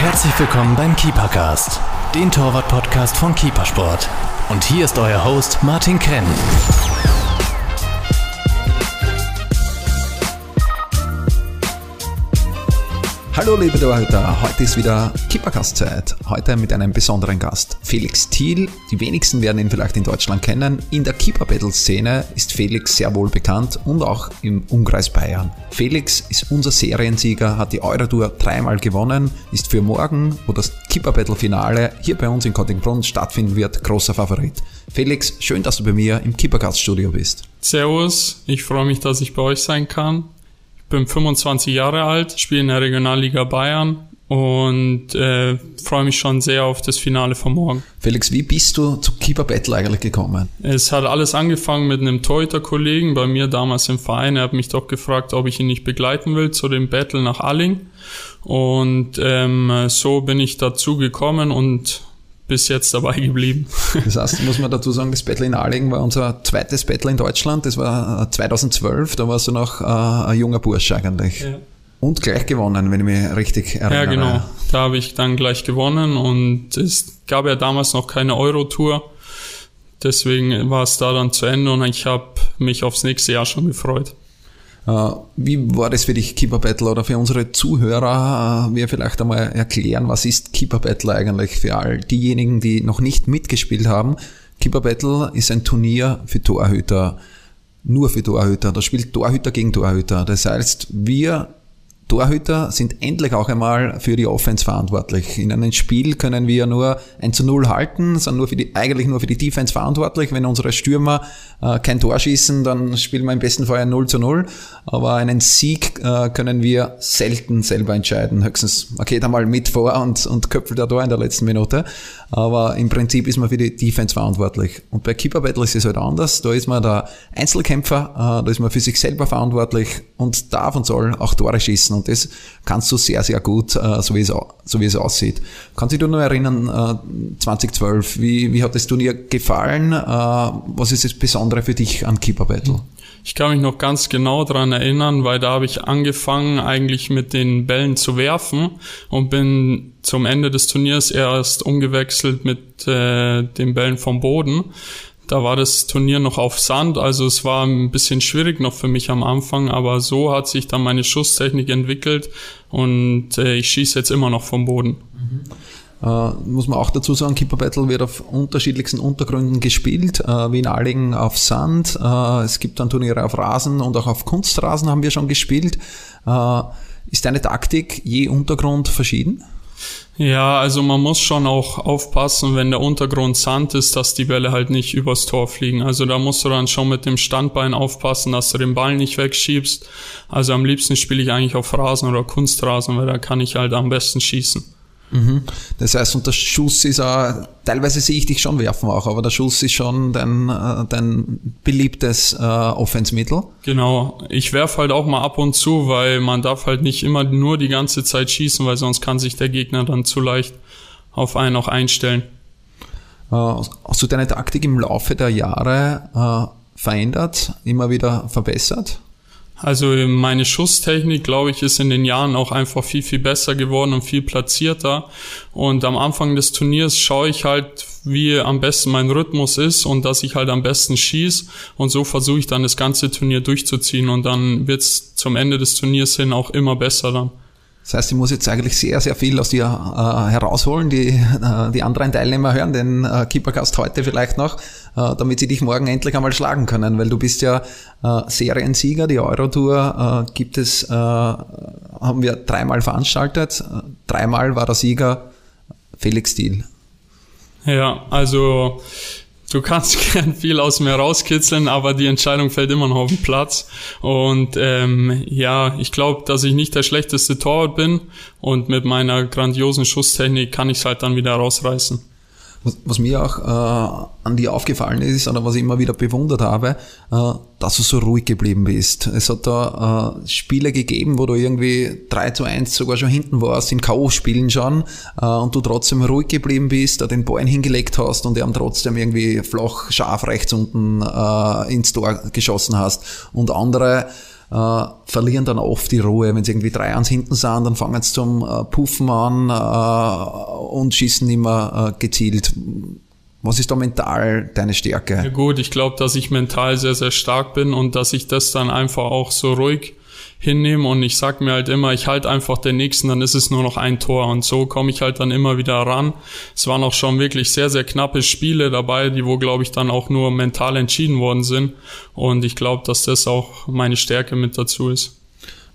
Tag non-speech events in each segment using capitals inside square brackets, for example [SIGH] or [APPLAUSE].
Herzlich willkommen beim Keepercast, den Torwart-Podcast von Keepersport. Und hier ist euer Host Martin Krenn. Hallo liebe Torhüter, heute ist wieder Kippercast-Zeit. Heute mit einem besonderen Gast, Felix Thiel. Die wenigsten werden ihn vielleicht in Deutschland kennen. In der Keeper-Battle-Szene ist Felix sehr wohl bekannt und auch im Umkreis Bayern. Felix ist unser Seriensieger, hat die Eurotour dreimal gewonnen, ist für morgen, wo das Keeper-Battle-Finale hier bei uns in Kottingbrunn stattfinden wird, großer Favorit. Felix, schön, dass du bei mir im Keepercast-Studio bist. Servus, ich freue mich, dass ich bei euch sein kann bin 25 Jahre alt, spiele in der Regionalliga Bayern und äh, freue mich schon sehr auf das Finale von morgen. Felix, wie bist du zu Keeper Battle eigentlich gekommen? Es hat alles angefangen mit einem Torhüter-Kollegen bei mir damals im Verein. Er hat mich doch gefragt, ob ich ihn nicht begleiten will zu dem Battle nach Alling. Und ähm, so bin ich dazu gekommen und bis jetzt dabei geblieben. [LAUGHS] Das heißt, muss man dazu sagen, das Battle in Arlingen war unser zweites Battle in Deutschland. Das war 2012, äh, da warst du noch äh, ein junger Bursch eigentlich. Ja. Und gleich gewonnen, wenn ich mich richtig erinnere. Ja, genau. Da habe ich dann gleich gewonnen und es gab ja damals noch keine Euro-Tour. Deswegen war es da dann zu Ende und ich habe mich aufs nächste Jahr schon gefreut. Äh, wie war das für dich, Keeper Battle? Oder für unsere Zuhörer, äh, wir vielleicht einmal erklären, was ist Keeper Battle eigentlich für all diejenigen, die noch nicht mitgespielt haben. Keeper Battle ist ein Turnier für Torhüter, nur für Torhüter. Da spielt Torhüter gegen Torhüter. Das heißt, wir Torhüter sind endlich auch einmal für die Offense verantwortlich. In einem Spiel können wir nur 1 zu 0 halten, sind nur für die, eigentlich nur für die Defense verantwortlich. Wenn unsere Stürmer äh, kein Tor schießen, dann spielen wir im besten Fall ein 0 zu 0. Aber einen Sieg äh, können wir selten selber entscheiden. Höchstens, man geht einmal mit vor und, und köpfelt da Tor in der letzten Minute. Aber im Prinzip ist man für die Defense verantwortlich. Und bei Keeper Battle ist es halt anders. Da ist man der Einzelkämpfer, äh, da ist man für sich selber verantwortlich und darf und soll auch Tore schießen und das kannst du sehr, sehr gut, äh, so wie es, so wie es aussieht. Kannst du dich nur erinnern, 2012, äh, wie, wie hat das Turnier gefallen? Äh, was ist das Besondere für dich an Keeper Battle? Ich kann mich noch ganz genau daran erinnern, weil da habe ich angefangen eigentlich mit den Bällen zu werfen und bin zum Ende des Turniers erst umgewechselt mit äh, den Bällen vom Boden. Da war das Turnier noch auf Sand, also es war ein bisschen schwierig noch für mich am Anfang, aber so hat sich dann meine Schusstechnik entwickelt und äh, ich schieße jetzt immer noch vom Boden. Mhm. Uh, muss man auch dazu sagen, Keeper Battle wird auf unterschiedlichsten Untergründen gespielt, uh, wie in Allingen auf Sand. Uh, es gibt dann Turniere auf Rasen und auch auf Kunstrasen haben wir schon gespielt. ist deine Taktik je Untergrund verschieden? Ja, also man muss schon auch aufpassen, wenn der Untergrund Sand ist, dass die Bälle halt nicht übers Tor fliegen. Also da musst du dann schon mit dem Standbein aufpassen, dass du den Ball nicht wegschiebst. Also am liebsten spiele ich eigentlich auf Rasen oder Kunstrasen, weil da kann ich halt am besten schießen. Mhm. Das heißt, und der Schuss ist auch, teilweise sehe ich dich schon werfen auch, aber der Schuss ist schon dein, äh, dein beliebtes äh, Offensmittel. Genau. Ich werfe halt auch mal ab und zu, weil man darf halt nicht immer nur die ganze Zeit schießen, weil sonst kann sich der Gegner dann zu leicht auf einen auch einstellen. Äh, hast du deine Taktik im Laufe der Jahre äh, verändert, immer wieder verbessert? Also meine Schusstechnik, glaube ich, ist in den Jahren auch einfach viel, viel besser geworden und viel platzierter. Und am Anfang des Turniers schaue ich halt, wie am besten mein Rhythmus ist und dass ich halt am besten schieße. Und so versuche ich dann das ganze Turnier durchzuziehen und dann wird's zum Ende des Turniers hin auch immer besser dann. Das heißt, ich muss jetzt eigentlich sehr, sehr viel aus dir äh, herausholen. Die, äh, die anderen Teilnehmer hören den äh, Keepercast heute vielleicht noch, äh, damit sie dich morgen endlich einmal schlagen können, weil du bist ja äh, Seriensieger. Die Eurotour äh, gibt es, äh, haben wir dreimal veranstaltet. Dreimal war der Sieger Felix Thiel. Ja, also du kannst [LAUGHS] gern viel aus mir rauskitzeln, aber die Entscheidung fällt immer noch auf den Platz. Und ähm, ja, ich glaube, dass ich nicht der schlechteste Torwart bin und mit meiner grandiosen Schusstechnik kann ich es halt dann wieder rausreißen. Was, was mir auch äh, an dir aufgefallen ist oder was ich immer wieder bewundert habe, äh, dass du so ruhig geblieben bist. Es hat da äh, Spiele gegeben, wo du irgendwie 3 zu 1 sogar schon hinten warst, in K.O.-Spielen schon, äh, und du trotzdem ruhig geblieben bist, da den Ball hingelegt hast und haben trotzdem irgendwie flach, scharf rechts unten äh, ins Tor geschossen hast. Und andere äh, verlieren dann oft die Ruhe. Wenn sie irgendwie drei ans hinten sind, dann fangen sie zum äh, Puffen an äh, und schießen immer äh, gezielt. Was ist da mental deine Stärke? Ja gut, ich glaube, dass ich mental sehr, sehr stark bin und dass ich das dann einfach auch so ruhig hinnehme und ich sag mir halt immer, ich halte einfach den nächsten, dann ist es nur noch ein Tor und so komme ich halt dann immer wieder ran. Es waren auch schon wirklich sehr, sehr knappe Spiele dabei, die wo, glaube ich, dann auch nur mental entschieden worden sind und ich glaube, dass das auch meine Stärke mit dazu ist.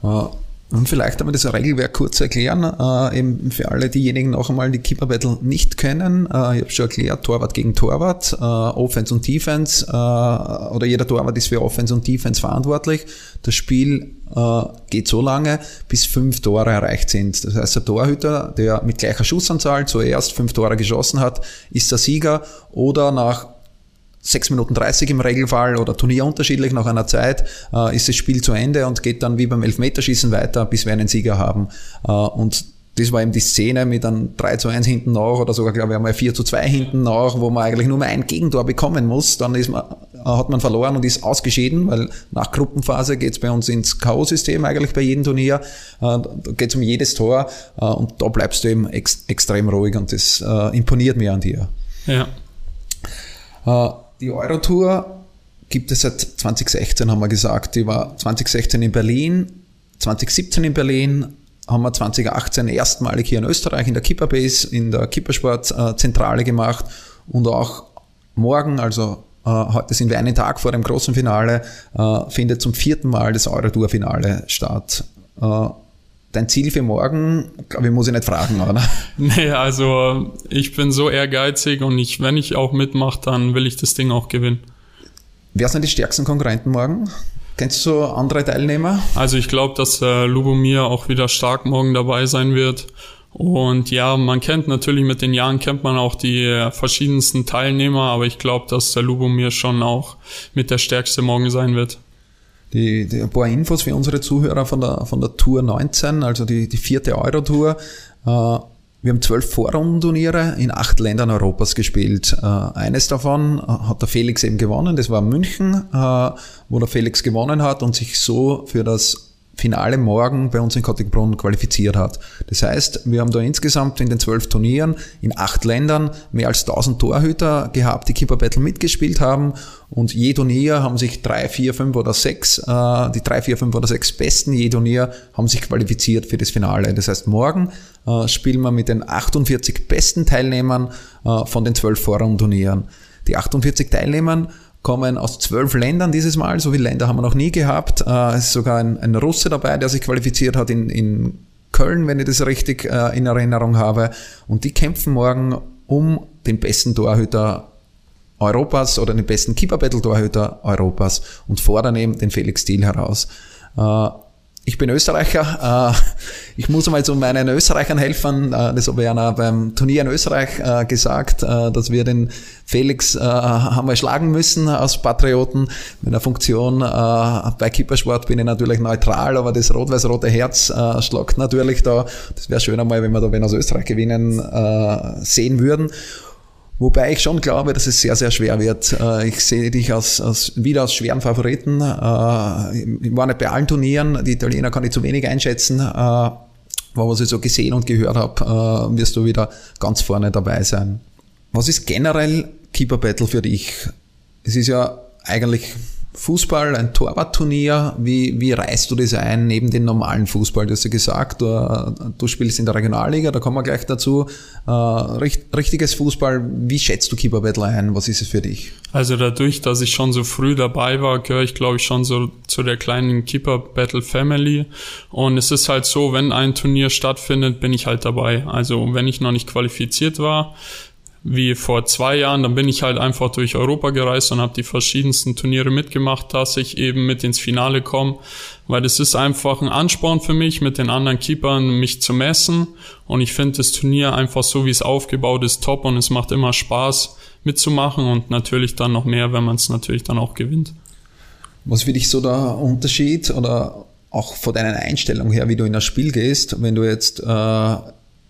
Uh und vielleicht einmal das Regelwerk kurz erklären, äh, eben für alle diejenigen noch einmal, die Keeper Battle nicht kennen. Äh, ich habe schon erklärt, Torwart gegen Torwart, äh, Offense und Defense, äh, oder jeder Torwart ist für Offense und Defense verantwortlich. Das Spiel äh, geht so lange, bis fünf Tore erreicht sind. Das heißt, der Torhüter, der mit gleicher Schussanzahl zuerst fünf Tore geschossen hat, ist der Sieger oder nach 6 Minuten 30 im Regelfall oder Turnier unterschiedlich nach einer Zeit äh, ist das Spiel zu Ende und geht dann wie beim Elfmeterschießen weiter, bis wir einen Sieger haben. Äh, und das war eben die Szene mit einem 3 zu 1 hinten nach oder sogar, glaube ich, einmal 4 zu 2 hinten nach, wo man eigentlich nur mal ein Gegentor bekommen muss. Dann ist man, äh, hat man verloren und ist ausgeschieden, weil nach Gruppenphase geht es bei uns ins K.O.-System eigentlich bei jedem Turnier. Äh, da geht es um jedes Tor äh, und da bleibst du eben ex extrem ruhig und das imponiert mir an dir. Ja. Äh, die Eurotour gibt es seit 2016, haben wir gesagt. Die war 2016 in Berlin, 2017 in Berlin, haben wir 2018 erstmalig hier in Österreich in der Kipperbase, in der Kippersport-Zentrale gemacht und auch morgen, also äh, heute sind wir einen Tag vor dem großen Finale, äh, findet zum vierten Mal das Eurotour-Finale statt. Äh, dein Ziel für morgen, glaube ich, muss ich nicht fragen, oder? [LAUGHS] Nee, also ich bin so ehrgeizig und ich, wenn ich auch mitmache, dann will ich das Ding auch gewinnen. Wer sind die stärksten Konkurrenten morgen? Kennst du andere Teilnehmer? Also ich glaube, dass äh, Lubomir auch wieder stark morgen dabei sein wird. Und ja, man kennt natürlich mit den Jahren kennt man auch die äh, verschiedensten Teilnehmer, aber ich glaube, dass der Lubomir schon auch mit der stärkste morgen sein wird die, die, ein paar Infos für unsere Zuhörer von der, von der Tour 19, also die, die vierte Euro-Tour. Äh, wir haben zwölf Vorrundenturniere in acht Ländern Europas gespielt. Äh, eines davon hat der Felix eben gewonnen, das war München, äh, wo der Felix gewonnen hat und sich so für das Finale morgen bei uns in Kottigbrunn qualifiziert hat. Das heißt, wir haben da insgesamt in den zwölf Turnieren in acht Ländern mehr als 1000 Torhüter gehabt, die Keeper Battle mitgespielt haben und je Turnier haben sich drei, vier, fünf oder sechs, äh, die drei, vier, fünf oder sechs Besten je Turnier haben sich qualifiziert für das Finale. Das heißt, morgen äh, spielen wir mit den 48 besten Teilnehmern äh, von den zwölf Vorrundenturnieren. Die 48 Teilnehmern kommen aus zwölf Ländern dieses Mal. So viele Länder haben wir noch nie gehabt. Äh, es ist sogar ein, ein Russe dabei, der sich qualifiziert hat in, in Köln, wenn ich das richtig äh, in Erinnerung habe. Und die kämpfen morgen um den besten Torhüter Europas oder den besten Keeper Battle Torhüter Europas und fordern eben den Felix Thiel heraus. Äh, ich bin Österreicher. Äh, ich muss einmal zu meinen Österreichern helfen. Äh, das habe ich einer beim Turnier in Österreich äh, gesagt, dass wir den Felix haben wir schlagen müssen aus Patrioten. Mit einer Funktion bei Kippersport bin ich natürlich neutral, aber das rot-weiß-rote Herz schlagt natürlich da. Das wäre schön einmal, wenn wir da wenn aus Österreich gewinnen sehen würden. Wobei ich schon glaube, dass es sehr, sehr schwer wird. Äh, ich sehe dich als, als wieder als schweren Favoriten. Äh, ich war nicht bei allen Turnieren. Die Italiener kann ich zu wenig einschätzen. Äh, aber was ich so gesehen und gehört habe, wirst du wieder ganz vorne dabei sein. Was ist generell Keeper Battle für dich? Es ist ja eigentlich Fußball, ein Torwartturnier, wie, wie reißt du das ein neben den normalen Fußball? Du hast ja gesagt, du, du spielst in der Regionalliga, da kommen wir gleich dazu. Äh, richtiges Fußball, wie schätzt du Keeper Battle ein? Was ist es für dich? Also dadurch, dass ich schon so früh dabei war, gehöre ich glaube ich schon so zu der kleinen Keeper Battle Family. Und es ist halt so, wenn ein Turnier stattfindet, bin ich halt dabei. Also wenn ich noch nicht qualifiziert war, wie vor zwei Jahren. Dann bin ich halt einfach durch Europa gereist und habe die verschiedensten Turniere mitgemacht, dass ich eben mit ins Finale komme, weil das ist einfach ein Ansporn für mich, mit den anderen Keepern mich zu messen. Und ich finde das Turnier einfach so, wie es aufgebaut ist, top und es macht immer Spaß mitzumachen und natürlich dann noch mehr, wenn man es natürlich dann auch gewinnt. Was für dich so der Unterschied oder auch von deiner Einstellung her, wie du in das Spiel gehst, wenn du jetzt äh,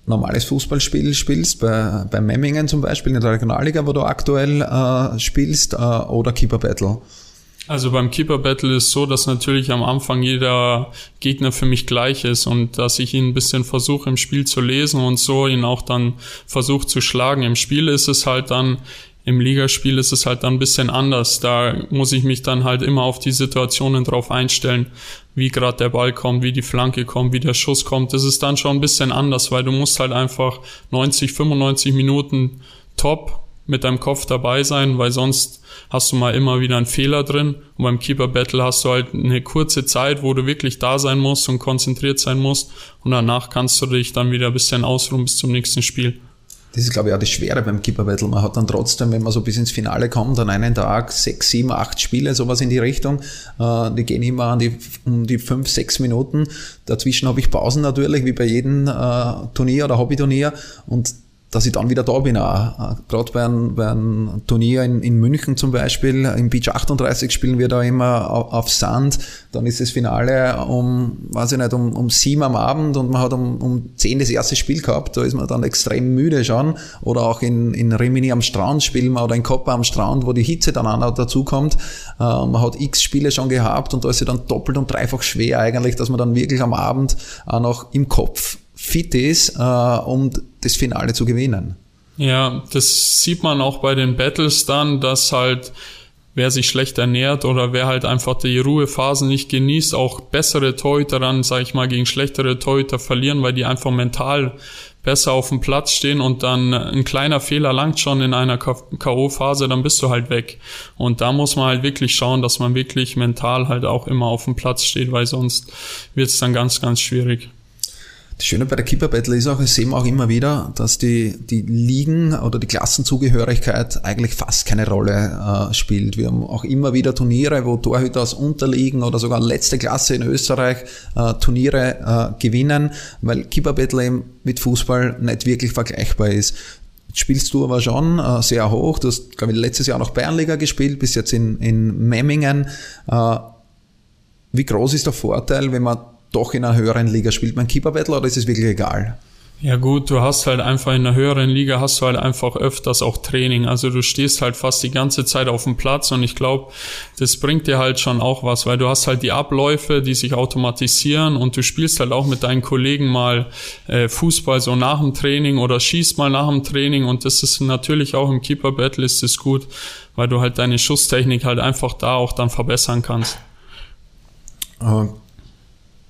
normales Fußballspiel spielst, bei, bei Memmingen zum Beispiel in der Regionalliga, wo du aktuell äh, spielst, äh, oder Keeper Battle? Also beim Keeper Battle ist so, dass natürlich am Anfang jeder Gegner für mich gleich ist und dass ich ihn ein bisschen versuche im Spiel zu lesen und so ihn auch dann versuche zu schlagen. Im Spiel ist es halt dann, im Ligaspiel ist es halt dann ein bisschen anders. Da muss ich mich dann halt immer auf die Situationen drauf einstellen, wie gerade der Ball kommt, wie die Flanke kommt, wie der Schuss kommt. Das ist dann schon ein bisschen anders, weil du musst halt einfach 90, 95 Minuten top mit deinem Kopf dabei sein, weil sonst hast du mal immer wieder einen Fehler drin. Und beim Keeper Battle hast du halt eine kurze Zeit, wo du wirklich da sein musst und konzentriert sein musst. Und danach kannst du dich dann wieder ein bisschen ausruhen bis zum nächsten Spiel. Das ist, glaube ich, auch das Schwere beim Keeper Battle. Man hat dann trotzdem, wenn man so bis ins Finale kommt, an einem Tag sechs, sieben, acht Spiele, sowas in die Richtung. Äh, die gehen immer an die, um die fünf, sechs Minuten. Dazwischen habe ich Pausen natürlich, wie bei jedem äh, Turnier oder Hobbyturnier. Und dass ich dann wieder da bin. Auch. Gerade bei einem, bei einem Turnier in, in München zum Beispiel, im Beach 38 spielen wir da immer auf, Sand. Dann ist das Finale um, weiß ich nicht, um, um sieben am Abend und man hat um, um zehn das erste Spiel gehabt. Da ist man dann extrem müde schon. Oder auch in, in Rimini am Strand spielen wir oder in Koppa am Strand, wo die Hitze dann auch dazukommt. Äh, man hat x Spiele schon gehabt und da ist es dann doppelt und dreifach schwer eigentlich, dass man dann wirklich am Abend auch noch im Kopf fit ist, äh, um das Finale zu gewinnen. Ja, das sieht man auch bei den Battles dann, dass halt wer sich schlecht ernährt oder wer halt einfach die Ruhephasen nicht genießt, auch bessere Torhüter dann, sag ich mal, gegen schlechtere Torhüter verlieren, weil die einfach mental besser auf dem Platz stehen und dann ein kleiner Fehler langt schon in einer K.O.-Phase, dann bist du halt weg. Und da muss man halt wirklich schauen, dass man wirklich mental halt auch immer auf dem Platz steht, weil sonst wird es dann ganz, ganz schwierig. Das Schöne bei der Keeper Battle ist auch, wir sehen auch immer wieder, dass die, die Ligen oder die Klassenzugehörigkeit eigentlich fast keine Rolle äh, spielt. Wir haben auch immer wieder Turniere, wo Torhüter aus Unterliegen oder sogar letzte Klasse in Österreich äh, Turniere äh, gewinnen, weil Keeper Battle eben mit Fußball nicht wirklich vergleichbar ist. Spielst du aber schon äh, sehr hoch. Du hast, glaube ich, letztes Jahr noch Bayernliga gespielt, bis jetzt in, in Memmingen. Äh, wie groß ist der Vorteil, wenn man doch in einer höheren Liga spielt man Keeper Battle oder ist es wirklich egal? Ja gut, du hast halt einfach in einer höheren Liga hast du halt einfach öfters auch Training. Also du stehst halt fast die ganze Zeit auf dem Platz und ich glaube, das bringt dir halt schon auch was, weil du hast halt die Abläufe, die sich automatisieren und du spielst halt auch mit deinen Kollegen mal äh, Fußball so nach dem Training oder schießt mal nach dem Training und das ist natürlich auch im Keeper Battle ist es gut, weil du halt deine Schusstechnik halt einfach da auch dann verbessern kannst. Uh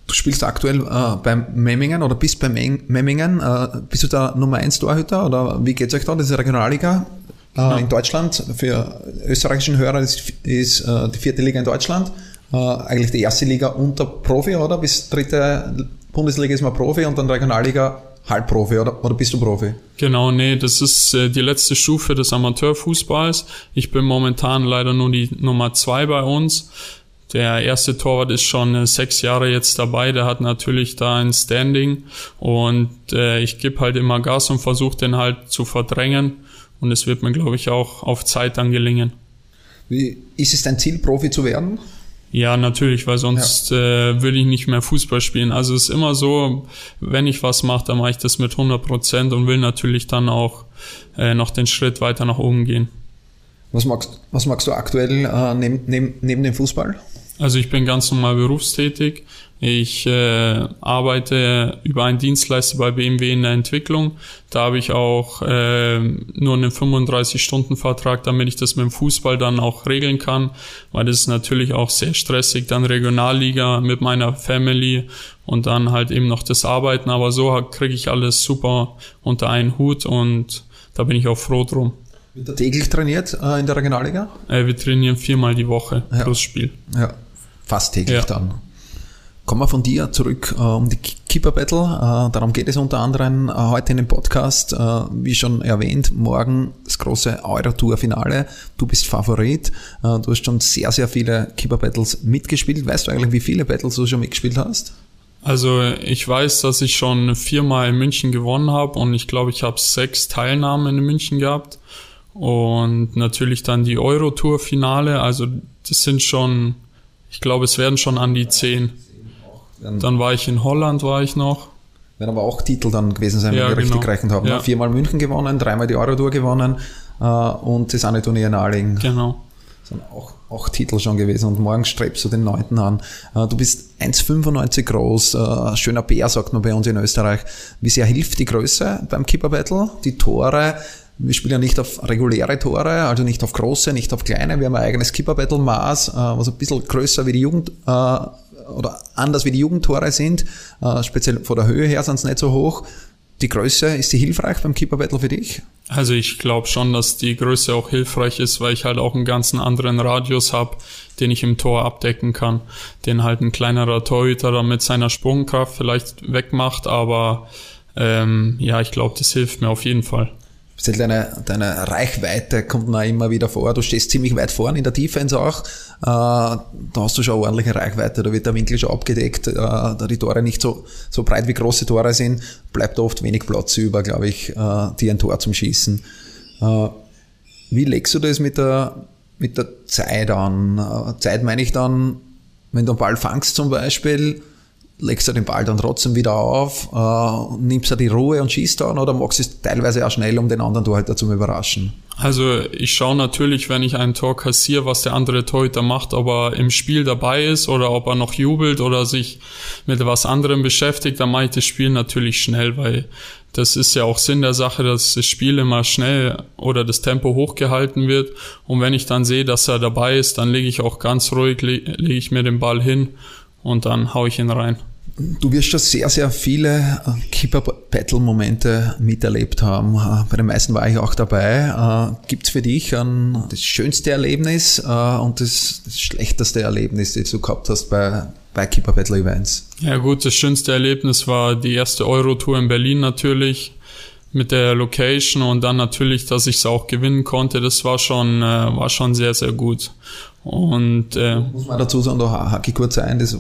Du spielst aktuell äh, beim Memmingen oder bist beim Memmingen. Äh, bist du da Nummer 1 Torhüter oder wie geht's euch da? Das ist Regionalliga äh, genau. in Deutschland. Für österreichischen Hörer ist, ist äh, die vierte Liga in Deutschland. Äh, eigentlich die erste Liga unter Profi, oder? Bis dritte Bundesliga ist man Profi und dann Regionalliga Halbprofi oder, oder bist du Profi? Genau, nee, das ist äh, die letzte Stufe des Amateurfußballs. Ich bin momentan leider nur die Nummer zwei bei uns. Der erste Torwart ist schon äh, sechs Jahre jetzt dabei, der hat natürlich da ein Standing und äh, ich gebe halt immer Gas und versuche den halt zu verdrängen und es wird mir, glaube ich, auch auf Zeit dann gelingen. Wie, ist es dein Ziel, Profi zu werden? Ja, natürlich, weil sonst ja. äh, würde ich nicht mehr Fußball spielen. Also es ist immer so, wenn ich was mache, dann mache ich das mit 100 Prozent und will natürlich dann auch äh, noch den Schritt weiter nach oben gehen. Was magst, was magst du aktuell äh, neben, neben, neben dem Fußball? Also ich bin ganz normal berufstätig. Ich äh, arbeite über einen Dienstleister bei BMW in der Entwicklung. Da habe ich auch äh, nur einen 35-Stunden-Vertrag, damit ich das mit dem Fußball dann auch regeln kann, weil das ist natürlich auch sehr stressig. Dann Regionalliga mit meiner Family und dann halt eben noch das Arbeiten. Aber so kriege ich alles super unter einen Hut und da bin ich auch froh drum. Wird er täglich trainiert äh, in der Regionalliga? Äh, wir trainieren viermal die Woche ja. plus Spiel. Ja, fast täglich ja. dann. Kommen wir von dir zurück äh, um die Keeper Battle. Äh, darum geht es unter anderem äh, heute in dem Podcast. Äh, wie schon erwähnt, morgen das große Euro-Tour-Finale. Du bist Favorit. Du hast schon sehr, sehr viele Keeper Battles mitgespielt. Weißt du eigentlich, wie viele Battles du schon mitgespielt hast? Also ich weiß, dass ich schon viermal in München gewonnen habe und ich glaube, ich habe sechs Teilnahmen in München gehabt. Und natürlich dann die Euro-Tour-Finale. Also das sind schon ich glaube, es werden schon an die zehn. Dann war ich in Holland, war ich noch. Werden aber auch Titel dann gewesen sein, wenn ja, wir genau. richtig gerechnet haben. Ja. Viermal München gewonnen, dreimal die Euro-Tour gewonnen äh, und das eine Turnier in Arling. Genau. Das sind auch, acht Titel schon gewesen und morgen strebst du den neunten an. Äh, du bist 1,95 groß, äh, schöner Bär, sagt man bei uns in Österreich. Wie sehr hilft die Größe beim Keeper Battle? Die Tore, wir spielen ja nicht auf reguläre Tore, also nicht auf große, nicht auf kleine. Wir haben ein eigenes Keeper Battle Maß, äh, was ein bisschen größer wie die Jugend, oder anders wie die Jugendtore sind. Speziell von der Höhe her sind es nicht so hoch. Die Größe, ist die hilfreich beim Keeper Battle für dich? Also ich glaube schon, dass die Größe auch hilfreich ist, weil ich halt auch einen ganzen anderen Radius habe, den ich im Tor abdecken kann, den halt ein kleinerer Torhüter dann mit seiner Sprungkraft vielleicht wegmacht, aber ähm, ja, ich glaube, das hilft mir auf jeden Fall. Deine, deine Reichweite kommt mir immer wieder vor. Du stehst ziemlich weit vorn in der Defense auch. Äh, da hast du schon eine ordentliche Reichweite. Da wird der Winkel schon abgedeckt. Äh, da die Tore nicht so, so breit wie große Tore sind, bleibt oft wenig Platz über, glaube ich, äh, dir ein Tor zum Schießen. Wie legst du das mit der, mit der Zeit an? Zeit meine ich dann, wenn du einen Ball fangst zum Beispiel, legst du den Ball dann trotzdem wieder auf, äh, nimmst du die Ruhe und schießt dann oder magst du es teilweise auch schnell, um den anderen Torhüter zu überraschen? Also ich schaue natürlich, wenn ich ein Tor kassiere, was der andere Torhüter macht, ob er im Spiel dabei ist oder ob er noch jubelt oder sich mit was anderem beschäftigt, dann mache ich das Spiel natürlich schnell, weil das ist ja auch Sinn der Sache, dass das Spiel immer schnell oder das Tempo hochgehalten wird. Und wenn ich dann sehe, dass er dabei ist, dann lege ich auch ganz ruhig, lege ich mir den Ball hin und dann hau ich ihn rein. Du wirst schon sehr, sehr viele äh, Keeper-Battle-Momente miterlebt haben. Äh, bei den meisten war ich auch dabei. Äh, Gibt es für dich ein, das schönste Erlebnis und das, das schlechteste Erlebnis, das du gehabt hast bei, bei Keeper-Battle-Events? Ja gut, das schönste Erlebnis war die erste Euro-Tour in Berlin natürlich mit der Location und dann natürlich, dass ich es auch gewinnen konnte, das war schon, war schon sehr, sehr gut. Und äh, muss man dazu sagen, da hake ich kurz ein, das, äh,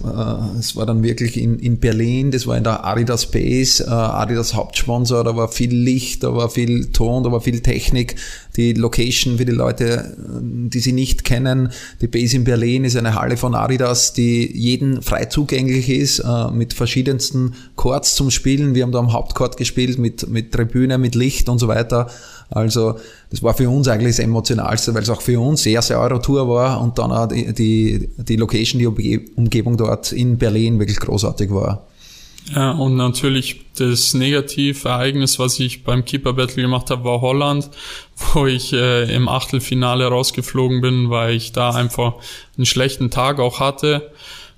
das war dann wirklich in, in Berlin, das war in der Adidas Base, äh, Adidas Hauptsponsor, da war viel Licht, da war viel Ton, da war viel Technik. Die Location für die Leute, die sie nicht kennen, die Base in Berlin ist eine Halle von Adidas, die jeden frei zugänglich ist, äh, mit verschiedensten Chords zum Spielen. Wir haben da am Hauptchord gespielt, mit, mit Tribüne, mit Licht und so weiter. Also das war für uns eigentlich das Emotionalste, weil es auch für uns sehr, sehr Euro-Tour war und dann auch die, die, die Location, die Umgebung dort in Berlin wirklich großartig war. Ja, und natürlich das Negativereignis, was ich beim Keeper Battle gemacht habe, war Holland, [LAUGHS] wo ich äh, im Achtelfinale rausgeflogen bin, weil ich da einfach einen schlechten Tag auch hatte.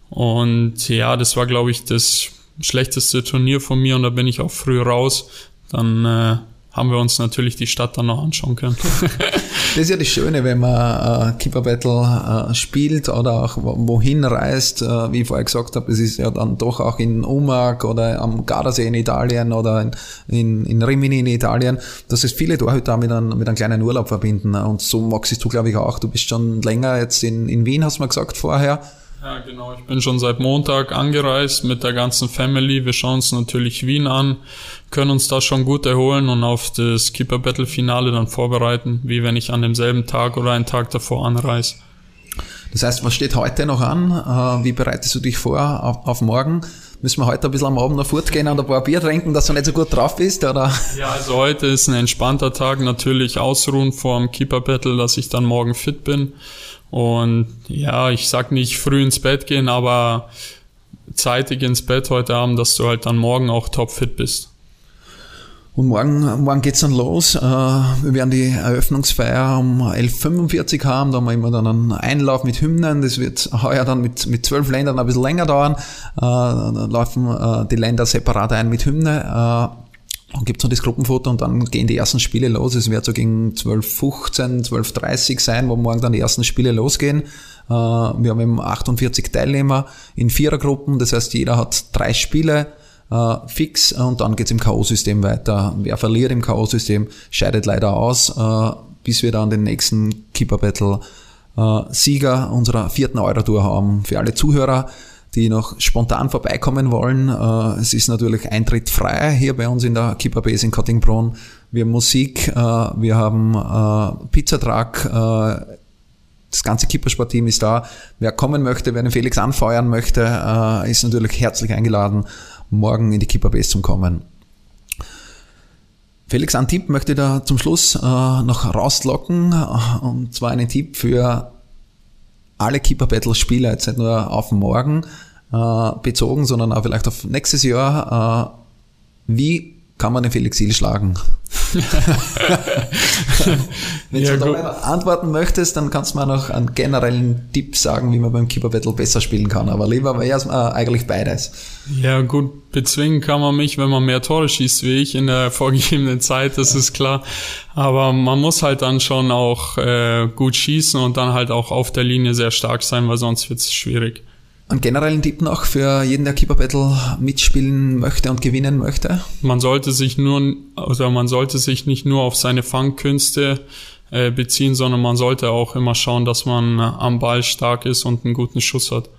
Und ja, das war, glaube ich, das schlechteste Turnier von mir und da bin ich auch früh raus. Dann äh, haben wir uns natürlich die Stadt dann noch anschauen können. [LAUGHS] das ist ja das Schöne, wenn man äh, Keeper Battle äh, spielt oder auch wohin reist. Äh, wie ich vorher gesagt habe, es ist ja dann doch auch in Umag oder am Gardasee in Italien oder in, in, in Rimini in Italien, dass es viele Torhüter mit einem, mit einem kleinen Urlaub verbinden. Und so magst du, glaube ich, auch. Du bist schon länger jetzt in, in Wien, hast du mal gesagt vorher. Ja, genau. Ich bin schon seit Montag angereist mit der ganzen Family. Wir schauen uns natürlich Wien an, können uns da schon gut erholen und auf das Keeper Battle Finale dann vorbereiten, wie wenn ich an demselben Tag oder einen Tag davor anreise. Das heißt, was steht heute noch an? Äh, wie bereitest du dich vor auf, auf morgen? Müssen wir heute ein bisschen am Abend noch fortgehen und ein paar Bier trinken, dass du nicht so gut drauf bist, oder? Ja, also heute ist ein entspannter Tag, natürlich ausruhen vor dem Keeper Battle, dass ich dann morgen fit bin. Und ja, ich sag nicht früh ins Bett gehen, aber zeitig ins Bett heute Abend, dass du halt dann morgen auch topfit bist. Und morgen, morgen geht's dann los. Äh, wir werden die Eröffnungsfeier um 11.45 haben. Da haben wir immer dann einen Einlauf mit Hymnen. Das wird heuer dann mit, mit zwölf Ländern ein bisschen länger dauern. Äh, dann laufen äh, die Länder separat ein mit Hymne. Dann gibt's noch das Gruppenfoto und dann gehen die ersten Spiele los. Es wird so gegen 12.15, 12.30 sein, wo morgen dann die ersten Spiele losgehen. Äh, wir haben eben 48 Teilnehmer in Vierergruppen, das heißt jeder hat drei Spiele äh, fix und dann geht's im K.O.-System weiter. Wer verliert im K.O.-System, scheidet leider aus, äh, bis wir dann den nächsten Keeper-Battle Sieger unserer vierten Euro-Tour haben. Für alle Zuhörer, die noch spontan vorbeikommen wollen. Äh, es ist natürlich Eintritt frei hier bei uns in der Keeper Base in Kottingbrunn. Wir haben Musik, äh, wir haben äh, Pizzatruck, das ganze Kippersportteam ist da. Wer kommen möchte, wer den Felix anfeuern möchte, ist natürlich herzlich eingeladen, morgen in die Kipper Base zu kommen. Felix, einen Tipp möchte ich da zum Schluss noch rauslocken, und zwar einen Tipp für alle Keeper Battle Spieler jetzt nicht nur auf morgen äh, bezogen, sondern auch vielleicht auf nächstes Jahr. Äh, wie kann man den Felix Hill schlagen? [LAUGHS] Wenn ja, du da antworten möchtest, dann kannst du mir noch einen generellen Tipp sagen, wie man beim Keeper Battle besser spielen kann. Aber lieber wäre es äh, eigentlich beides. Ja, gut, bezwingen kann man mich, wenn man mehr Tore schießt wie ich in der [LAUGHS] vorgegebenen Zeit, das ist klar. Aber man muss halt dann schon auch äh, gut schießen und dann halt auch auf der Linie sehr stark sein, weil sonst wird es schwierig. Einen generellen Tipp noch für jeden, der Keeper Battle mitspielen möchte und gewinnen möchte? Man sollte sich nur, also man sollte sich nicht nur auf seine Fangkünste äh, beziehen, sondern man sollte auch immer schauen, dass man am Ball stark ist und einen guten Schuss hat.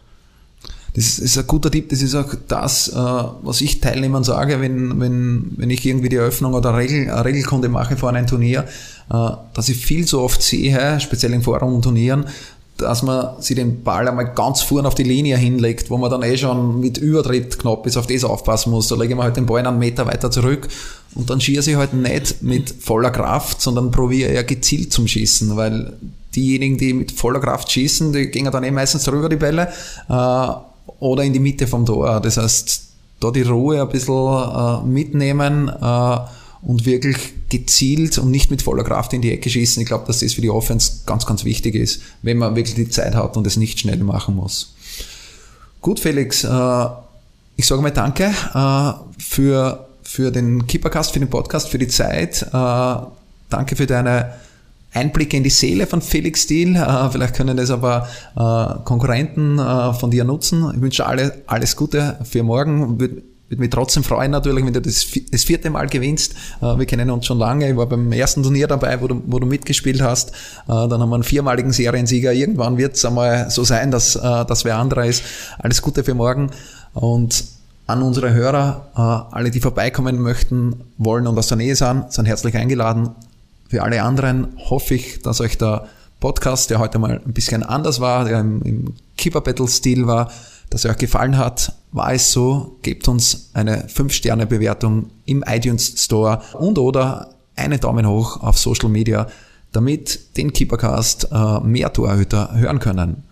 Das ist ein guter Tipp, das ist auch das, äh, was ich Teilnehmern sage, wenn, wenn, wenn ich irgendwie die Eröffnung oder Regel, Regelkunde mache vor einem Turnier, äh, dass ich viel so oft sehe, speziell in Vorrundenturnieren, dass man sich den Ball einmal ganz vorne auf die Linie hinlegt, wo man dann eh schon mit Übertritt knapp ist, auf das aufpassen muss. Da lege ich mir halt den Ball einen Meter weiter zurück und dann schieße ich halt nicht mit voller Kraft, sondern probiere eher gezielt zum Schießen, weil diejenigen, die mit voller Kraft schießen, die gehen dann eh meistens drüber die Bälle äh, oder in die Mitte vom Tor. Das heißt, da die Ruhe ein bisschen äh, mitnehmen äh, und wirklich gezielt und nicht mit voller Kraft in die Ecke schießen. Ich glaube, dass das für die Offense ganz, ganz wichtig ist, wenn man wirklich die Zeit hat und es nicht schnell machen muss. Gut, Felix, äh, ich sage mal danke äh, für, für den Keepercast, für den Podcast, für die Zeit. Äh, danke für deine Einblicke in die Seele von Felix Thiel. Vielleicht können das aber Konkurrenten von dir nutzen. Ich wünsche alle, alles Gute für morgen würde mich trotzdem freuen natürlich, wenn du das, das vierte Mal gewinnst. Äh, wir kennen uns schon lange. Ich war beim ersten Turnier dabei, wo du, wo du mitgespielt hast. Äh, dann haben wir einen viermaligen Seriensieger. Irgendwann wird es einmal so sein, dass, äh, dass wer anderer ist. Alles Gute für morgen. Und an unsere Hörer, alle, die vorbeikommen möchten, wollen und aus der Nähe sind, sind herzlich eingeladen. Für alle anderen hoffe ich, dass euch der Podcast, der heute mal ein bisschen anders war, der im, Keeper Battle Stil war, dass er euch gefallen hat. War es so, gebt uns eine 5-Sterne-Bewertung im iTunes Store und oder einen Daumen hoch auf Social Media, damit den Keepercast äh, mehr Torhüter hören können.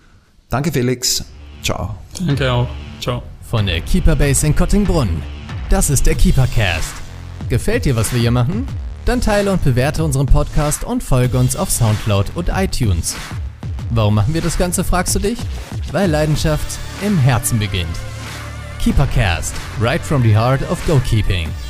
Danke Felix. Ciao. Danke auch. Ciao. Von der Keeper Base in Kottingbrunn. Das ist der Keepercast. Gefällt dir, was wir hier machen? Dann teile und bewerte unseren Podcast und folge uns auf Soundcloud und iTunes. Warum machen wir das Ganze, fragst du dich? Weil Leidenschaft im Herzen beginnt. Keepercast, right from the heart of goalkeeping.